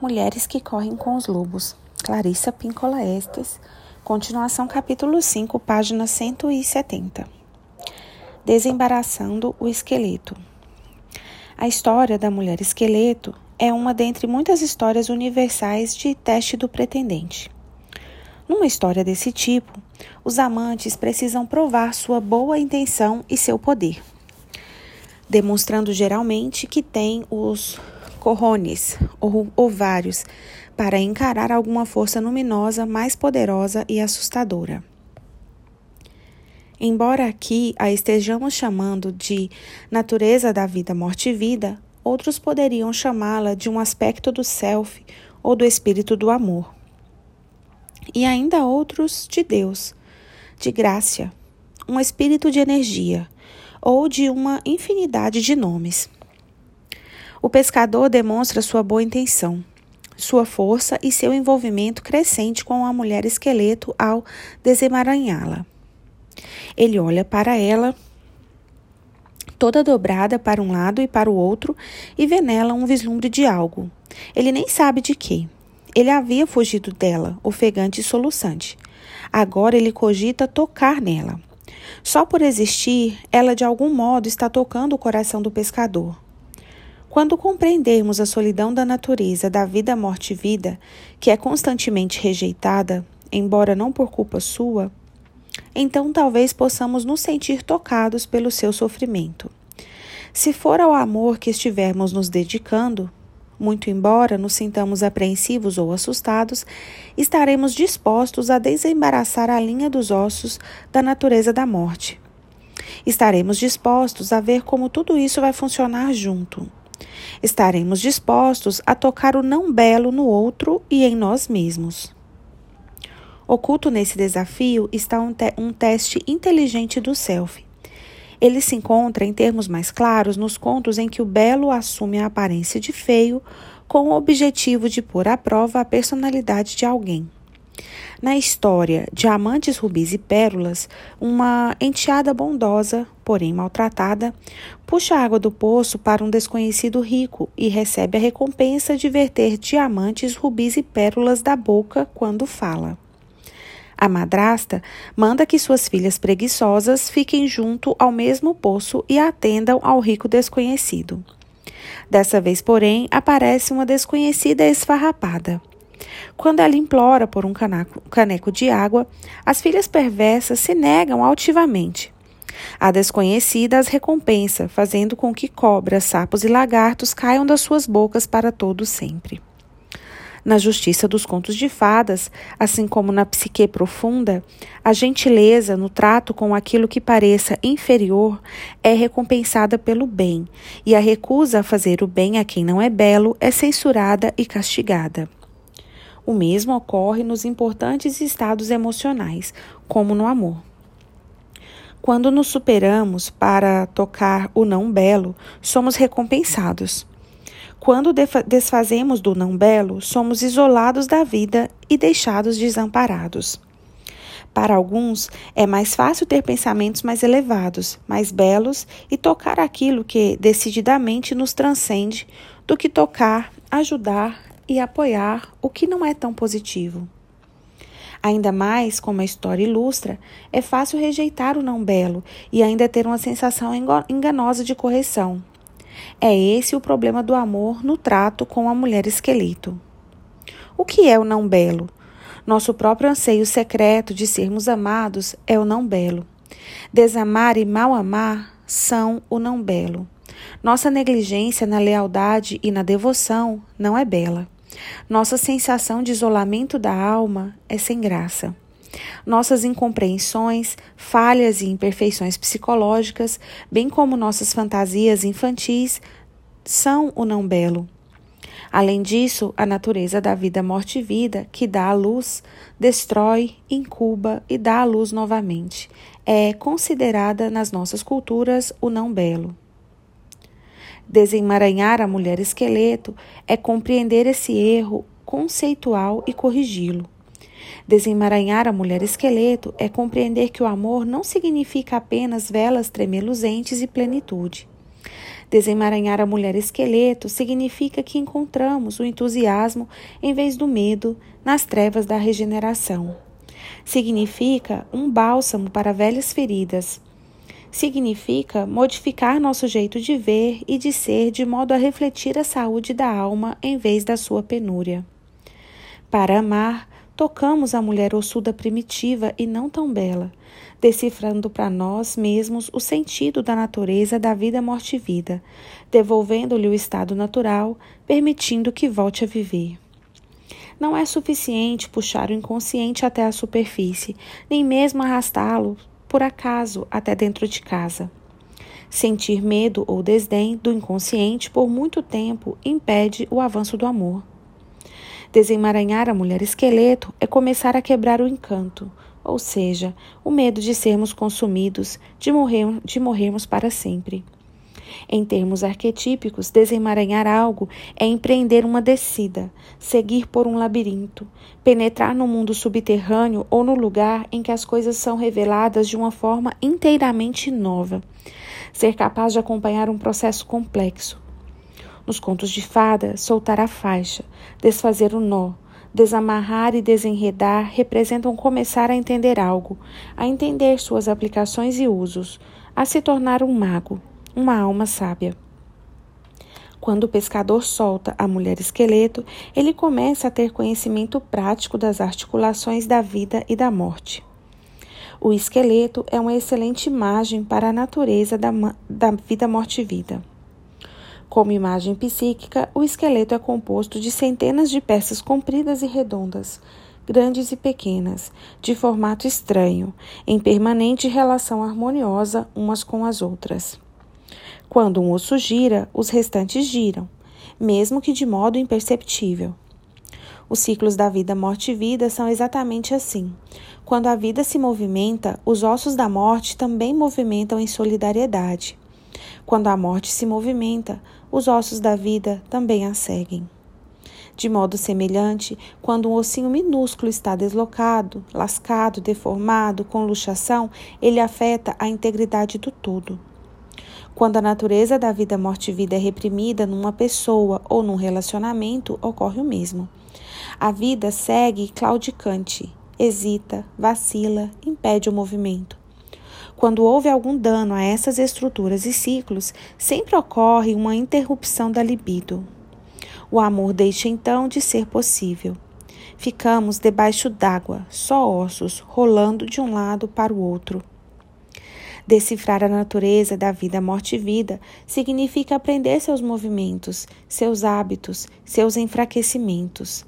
Mulheres que correm com os lobos. Clarissa Pincola Estes. Continuação capítulo 5, página 170. Desembaraçando o esqueleto. A história da mulher esqueleto é uma dentre muitas histórias universais de teste do pretendente. Numa história desse tipo, os amantes precisam provar sua boa intenção e seu poder, demonstrando geralmente que têm os corrones ou ovários para encarar alguma força luminosa mais poderosa e assustadora. Embora aqui a estejamos chamando de natureza da vida, morte e vida, outros poderiam chamá-la de um aspecto do self ou do espírito do amor. E ainda outros de Deus, de graça, um espírito de energia ou de uma infinidade de nomes. O pescador demonstra sua boa intenção, sua força e seu envolvimento crescente com a mulher esqueleto ao desemaranhá-la. Ele olha para ela, toda dobrada para um lado e para o outro, e vê nela um vislumbre de algo. Ele nem sabe de quê. Ele havia fugido dela, ofegante e soluçante. Agora ele cogita tocar nela. Só por existir, ela de algum modo está tocando o coração do pescador. Quando compreendermos a solidão da natureza da vida, morte e vida, que é constantemente rejeitada, embora não por culpa sua, então talvez possamos nos sentir tocados pelo seu sofrimento. Se for ao amor que estivermos nos dedicando, muito embora nos sintamos apreensivos ou assustados, estaremos dispostos a desembaraçar a linha dos ossos da natureza da morte. Estaremos dispostos a ver como tudo isso vai funcionar junto estaremos dispostos a tocar o não belo no outro e em nós mesmos. Oculto nesse desafio está um, te um teste inteligente do self. Ele se encontra, em termos mais claros, nos contos em que o belo assume a aparência de feio com o objetivo de pôr à prova a personalidade de alguém. Na história Diamantes, Rubis e Pérolas, uma enteada bondosa, porém maltratada, puxa a água do poço para um desconhecido rico e recebe a recompensa de verter diamantes, rubis e pérolas da boca quando fala. A madrasta manda que suas filhas preguiçosas fiquem junto ao mesmo poço e atendam ao rico desconhecido. Dessa vez, porém, aparece uma desconhecida esfarrapada. Quando ela implora por um caneco, de água, as filhas perversas se negam altivamente. A desconhecida as recompensa, fazendo com que cobras, sapos e lagartos caiam das suas bocas para todo sempre. Na justiça dos contos de fadas, assim como na psique profunda, a gentileza no trato com aquilo que pareça inferior é recompensada pelo bem, e a recusa a fazer o bem a quem não é belo é censurada e castigada. O mesmo ocorre nos importantes estados emocionais, como no amor. Quando nos superamos para tocar o não belo, somos recompensados. Quando desfazemos do não belo, somos isolados da vida e deixados desamparados. Para alguns, é mais fácil ter pensamentos mais elevados, mais belos e tocar aquilo que decididamente nos transcende do que tocar, ajudar e apoiar o que não é tão positivo. Ainda mais, como a história ilustra, é fácil rejeitar o não belo e ainda ter uma sensação enganosa de correção. É esse o problema do amor no trato com a mulher esqueleto. O que é o não belo? Nosso próprio anseio secreto de sermos amados é o não belo. Desamar e mal amar são o não belo. Nossa negligência na lealdade e na devoção não é bela. Nossa sensação de isolamento da alma é sem graça. Nossas incompreensões, falhas e imperfeições psicológicas, bem como nossas fantasias infantis, são o não belo. Além disso, a natureza da vida, morte e vida, que dá a luz, destrói, incuba e dá a luz novamente, é considerada nas nossas culturas o não belo. Desemaranhar a mulher esqueleto é compreender esse erro conceitual e corrigi-lo. Desemaranhar a mulher esqueleto é compreender que o amor não significa apenas velas tremeluzentes e plenitude. Desemaranhar a mulher esqueleto significa que encontramos o entusiasmo em vez do medo nas trevas da regeneração. Significa um bálsamo para velhas feridas. Significa modificar nosso jeito de ver e de ser de modo a refletir a saúde da alma em vez da sua penúria. Para amar, tocamos a mulher ossuda primitiva e não tão bela, decifrando para nós mesmos o sentido da natureza da vida morte e vida, devolvendo-lhe o estado natural, permitindo que volte a viver. Não é suficiente puxar o inconsciente até a superfície, nem mesmo arrastá-lo, por acaso, até dentro de casa. Sentir medo ou desdém do inconsciente por muito tempo impede o avanço do amor. Desemaranhar a mulher esqueleto é começar a quebrar o encanto, ou seja, o medo de sermos consumidos, de, morrer, de morrermos para sempre. Em termos arquetípicos, desemaranhar algo é empreender uma descida, seguir por um labirinto, penetrar no mundo subterrâneo ou no lugar em que as coisas são reveladas de uma forma inteiramente nova. Ser capaz de acompanhar um processo complexo, nos contos de fada, soltar a faixa, desfazer o nó, desamarrar e desenredar representam começar a entender algo, a entender suas aplicações e usos, a se tornar um mago, uma alma sábia. Quando o pescador solta a mulher esqueleto, ele começa a ter conhecimento prático das articulações da vida e da morte. O esqueleto é uma excelente imagem para a natureza da, da vida, morte e vida. Como imagem psíquica, o esqueleto é composto de centenas de peças compridas e redondas, grandes e pequenas, de formato estranho, em permanente relação harmoniosa umas com as outras. Quando um osso gira, os restantes giram, mesmo que de modo imperceptível. Os ciclos da vida, morte e vida são exatamente assim. Quando a vida se movimenta, os ossos da morte também movimentam em solidariedade. Quando a morte se movimenta, os ossos da vida também a seguem. De modo semelhante, quando um ossinho minúsculo está deslocado, lascado, deformado, com luxação, ele afeta a integridade do todo. Quando a natureza da vida, morte e vida é reprimida numa pessoa ou num relacionamento, ocorre o mesmo. A vida segue claudicante, hesita, vacila, impede o movimento. Quando houve algum dano a essas estruturas e ciclos, sempre ocorre uma interrupção da libido. O amor deixa então de ser possível. Ficamos debaixo d'água, só ossos, rolando de um lado para o outro. Decifrar a natureza da vida, morte e vida significa aprender seus movimentos, seus hábitos, seus enfraquecimentos.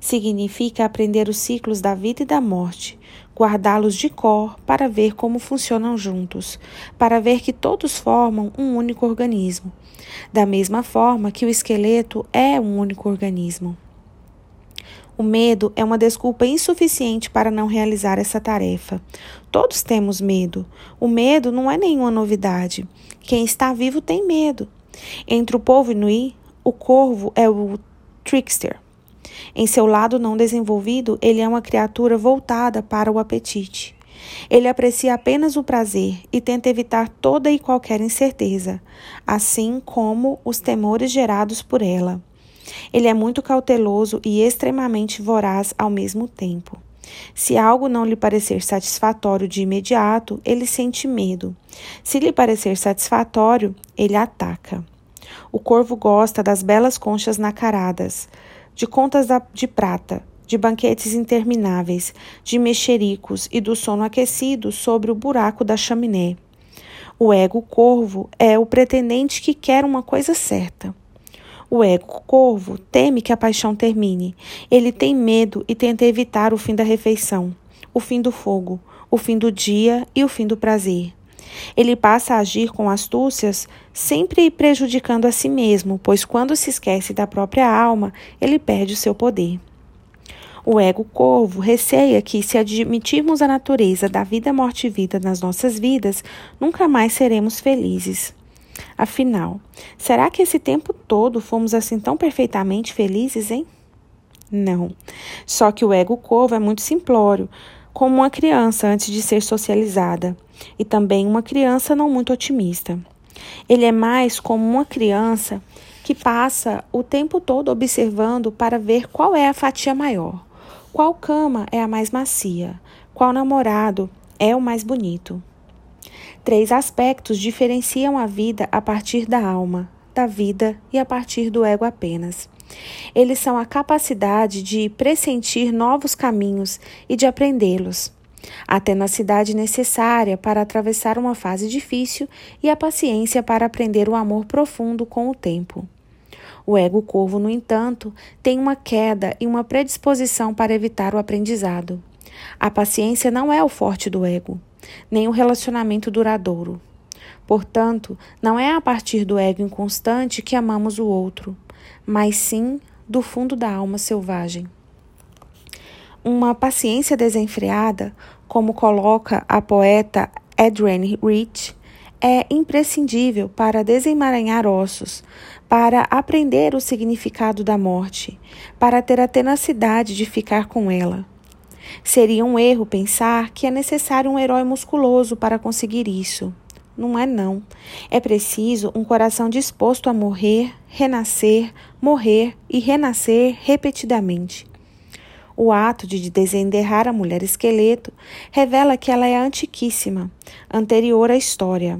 Significa aprender os ciclos da vida e da morte, guardá-los de cor para ver como funcionam juntos, para ver que todos formam um único organismo, da mesma forma que o esqueleto é um único organismo. O medo é uma desculpa insuficiente para não realizar essa tarefa. Todos temos medo. O medo não é nenhuma novidade. Quem está vivo tem medo. Entre o povo inuí, o corvo é o trickster, em seu lado não desenvolvido, ele é uma criatura voltada para o apetite. Ele aprecia apenas o prazer e tenta evitar toda e qualquer incerteza, assim como os temores gerados por ela. Ele é muito cauteloso e extremamente voraz ao mesmo tempo. Se algo não lhe parecer satisfatório de imediato, ele sente medo. Se lhe parecer satisfatório, ele ataca. O corvo gosta das belas conchas nacaradas, de contas de prata, de banquetes intermináveis, de mexericos e do sono aquecido sobre o buraco da chaminé. O ego corvo é o pretendente que quer uma coisa certa. O ego corvo teme que a paixão termine. Ele tem medo e tenta evitar o fim da refeição, o fim do fogo, o fim do dia e o fim do prazer. Ele passa a agir com astúcias, sempre prejudicando a si mesmo, pois quando se esquece da própria alma, ele perde o seu poder. O ego corvo receia que, se admitirmos a natureza da vida, morte e vida nas nossas vidas, nunca mais seremos felizes. Afinal, será que esse tempo todo fomos assim tão perfeitamente felizes, hein? Não. Só que o ego corvo é muito simplório, como uma criança antes de ser socializada, e também uma criança não muito otimista. Ele é mais como uma criança que passa o tempo todo observando para ver qual é a fatia maior, qual cama é a mais macia, qual namorado é o mais bonito. Três aspectos diferenciam a vida a partir da alma, da vida e a partir do ego apenas. Eles são a capacidade de pressentir novos caminhos e de aprendê-los, a tenacidade necessária para atravessar uma fase difícil e a paciência para aprender o amor profundo com o tempo. O ego corvo, no entanto, tem uma queda e uma predisposição para evitar o aprendizado. A paciência não é o forte do ego, nem o relacionamento duradouro. Portanto, não é a partir do ego inconstante que amamos o outro, mas sim do fundo da alma selvagem. Uma paciência desenfreada, como coloca a poeta Adrienne Rich, é imprescindível para desemaranhar ossos, para aprender o significado da morte, para ter a tenacidade de ficar com ela. Seria um erro pensar que é necessário um herói musculoso para conseguir isso. Não é não. É preciso um coração disposto a morrer, renascer, morrer e renascer repetidamente. O ato de desenterrar a mulher esqueleto revela que ela é antiquíssima, anterior à história.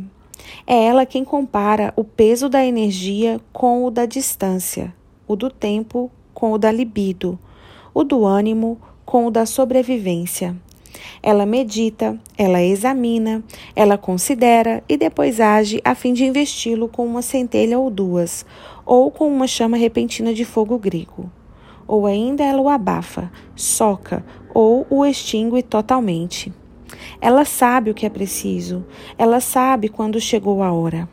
É ela quem compara o peso da energia com o da distância, o do tempo com o da libido, o do ânimo com o da sobrevivência. Ela medita, ela examina, ela considera e depois age a fim de investi-lo com uma centelha ou duas, ou com uma chama repentina de fogo grego ou ainda ela o abafa, soca ou o extingue totalmente. Ela sabe o que é preciso, ela sabe quando chegou a hora.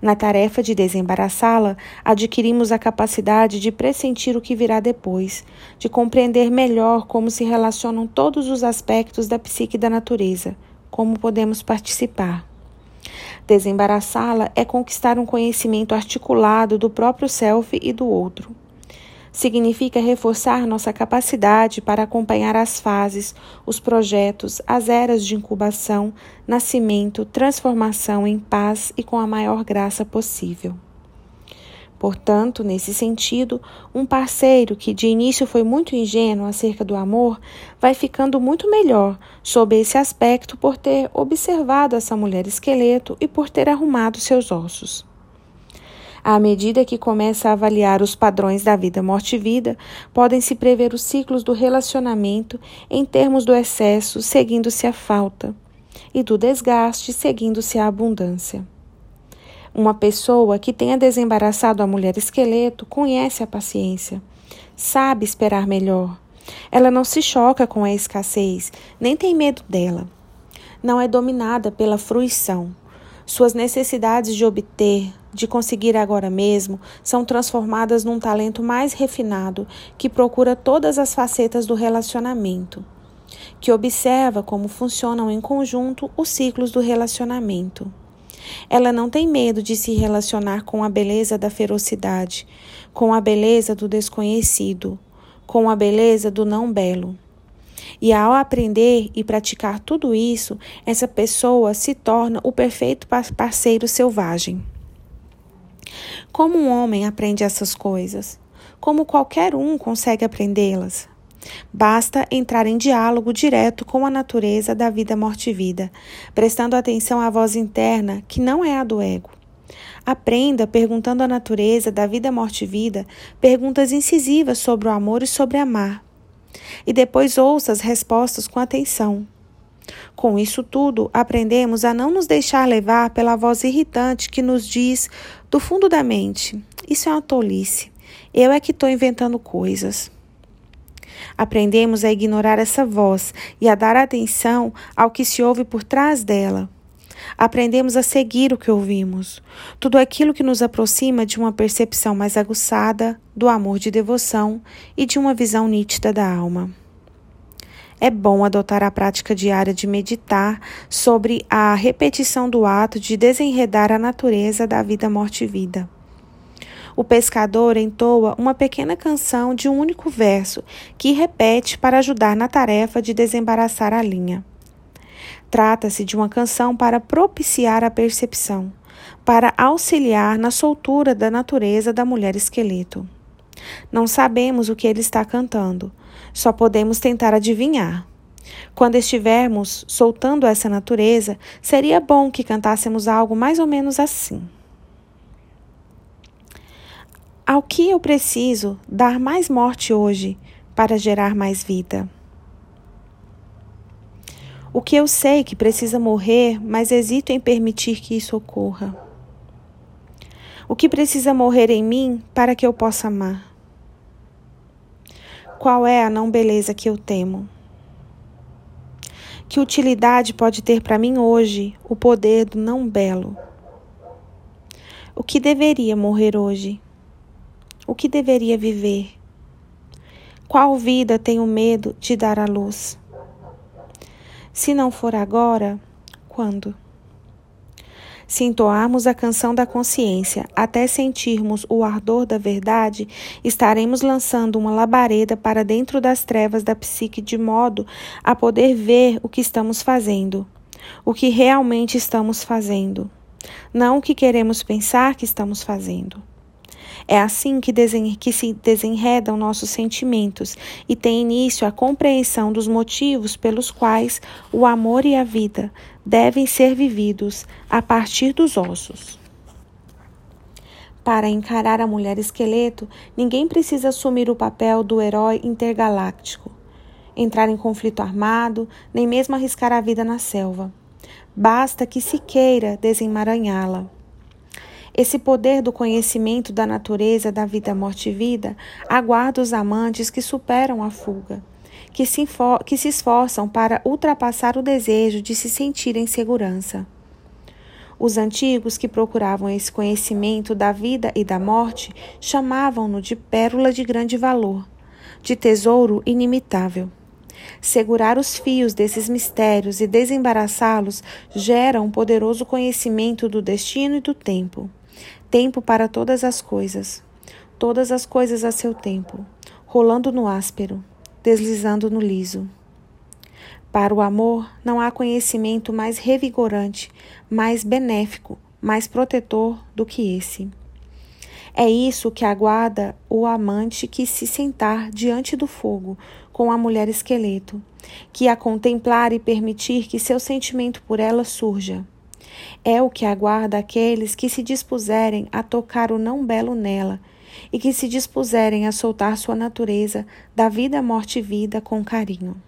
Na tarefa de desembaraçá-la, adquirimos a capacidade de pressentir o que virá depois, de compreender melhor como se relacionam todos os aspectos da psique da natureza, como podemos participar. Desembaraçá-la é conquistar um conhecimento articulado do próprio self e do outro significa reforçar nossa capacidade para acompanhar as fases, os projetos, as eras de incubação, nascimento, transformação em paz e com a maior graça possível. Portanto, nesse sentido, um parceiro que de início foi muito ingênuo acerca do amor vai ficando muito melhor sob esse aspecto por ter observado essa mulher esqueleto e por ter arrumado seus ossos. À medida que começa a avaliar os padrões da vida, morte e vida, podem-se prever os ciclos do relacionamento em termos do excesso, seguindo-se a falta, e do desgaste, seguindo-se a abundância. Uma pessoa que tenha desembaraçado a mulher esqueleto conhece a paciência, sabe esperar melhor. Ela não se choca com a escassez, nem tem medo dela. Não é dominada pela fruição. Suas necessidades de obter, de conseguir agora mesmo, são transformadas num talento mais refinado que procura todas as facetas do relacionamento, que observa como funcionam em conjunto os ciclos do relacionamento. Ela não tem medo de se relacionar com a beleza da ferocidade, com a beleza do desconhecido, com a beleza do não belo. E ao aprender e praticar tudo isso, essa pessoa se torna o perfeito parceiro selvagem. Como um homem aprende essas coisas? Como qualquer um consegue aprendê-las? Basta entrar em diálogo direto com a natureza da vida morte e vida, prestando atenção à voz interna que não é a do ego. Aprenda perguntando à natureza da vida morte e vida perguntas incisivas sobre o amor e sobre amar. E depois ouça as respostas com atenção. Com isso tudo, aprendemos a não nos deixar levar pela voz irritante que nos diz do fundo da mente: Isso é uma tolice. Eu é que estou inventando coisas. Aprendemos a ignorar essa voz e a dar atenção ao que se ouve por trás dela. Aprendemos a seguir o que ouvimos, tudo aquilo que nos aproxima de uma percepção mais aguçada, do amor de devoção e de uma visão nítida da alma. É bom adotar a prática diária de meditar sobre a repetição do ato de desenredar a natureza da vida, morte e vida. O pescador entoa uma pequena canção de um único verso que repete para ajudar na tarefa de desembaraçar a linha. Trata-se de uma canção para propiciar a percepção, para auxiliar na soltura da natureza da mulher esqueleto. Não sabemos o que ele está cantando, só podemos tentar adivinhar. Quando estivermos soltando essa natureza, seria bom que cantássemos algo mais ou menos assim. Ao que eu preciso dar mais morte hoje para gerar mais vida? O que eu sei que precisa morrer, mas hesito em permitir que isso ocorra? O que precisa morrer em mim para que eu possa amar? Qual é a não beleza que eu temo? Que utilidade pode ter para mim hoje o poder do não belo? O que deveria morrer hoje? O que deveria viver? Qual vida tenho medo de dar à luz? Se não for agora, quando? Se entoarmos a canção da consciência até sentirmos o ardor da verdade, estaremos lançando uma labareda para dentro das trevas da psique de modo a poder ver o que estamos fazendo, o que realmente estamos fazendo, não o que queremos pensar que estamos fazendo. É assim que, que se desenredam nossos sentimentos e tem início a compreensão dos motivos pelos quais o amor e a vida devem ser vividos a partir dos ossos. Para encarar a mulher esqueleto, ninguém precisa assumir o papel do herói intergaláctico, entrar em conflito armado, nem mesmo arriscar a vida na selva. Basta que se queira desemaranhá-la. Esse poder do conhecimento da natureza da vida, morte e vida aguarda os amantes que superam a fuga, que se, que se esforçam para ultrapassar o desejo de se sentir em segurança. Os antigos que procuravam esse conhecimento da vida e da morte chamavam-no de pérola de grande valor, de tesouro inimitável. Segurar os fios desses mistérios e desembaraçá-los gera um poderoso conhecimento do destino e do tempo tempo para todas as coisas, todas as coisas a seu tempo, rolando no áspero, deslizando no liso. Para o amor não há conhecimento mais revigorante, mais benéfico, mais protetor do que esse. É isso que aguarda o amante que se sentar diante do fogo com a mulher esqueleto, que a contemplar e permitir que seu sentimento por ela surja. É o que aguarda aqueles que se dispuserem a tocar o não belo nela e que se dispuserem a soltar sua natureza da vida, morte e vida com carinho.